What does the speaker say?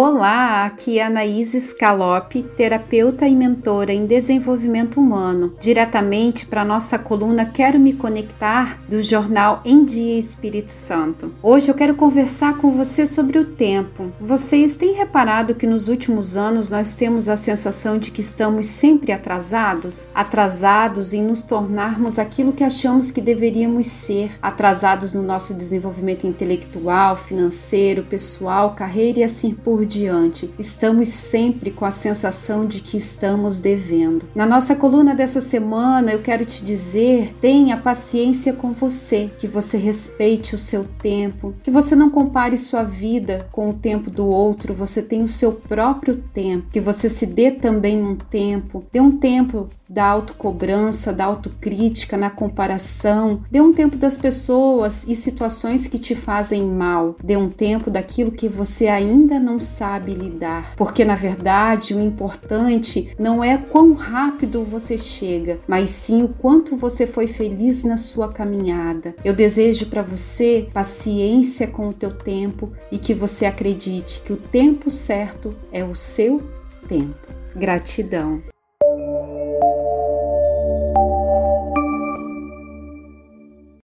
Olá, aqui é Anaís Scalope, terapeuta e mentora em desenvolvimento humano, diretamente para nossa coluna Quero Me Conectar do jornal Em Dia Espírito Santo. Hoje eu quero conversar com você sobre o tempo. Vocês têm reparado que nos últimos anos nós temos a sensação de que estamos sempre atrasados? Atrasados em nos tornarmos aquilo que achamos que deveríamos ser, atrasados no nosso desenvolvimento intelectual, financeiro, pessoal, carreira e assim por diante, estamos sempre com a sensação de que estamos devendo. Na nossa coluna dessa semana, eu quero te dizer: tenha paciência com você, que você respeite o seu tempo, que você não compare sua vida com o tempo do outro, você tem o seu próprio tempo, que você se dê também um tempo, dê um tempo da autocobrança, da autocrítica, na comparação. Dê um tempo das pessoas e situações que te fazem mal. Dê um tempo daquilo que você ainda não sabe lidar. Porque na verdade o importante não é quão rápido você chega, mas sim o quanto você foi feliz na sua caminhada. Eu desejo para você paciência com o teu tempo e que você acredite que o tempo certo é o seu tempo. Gratidão.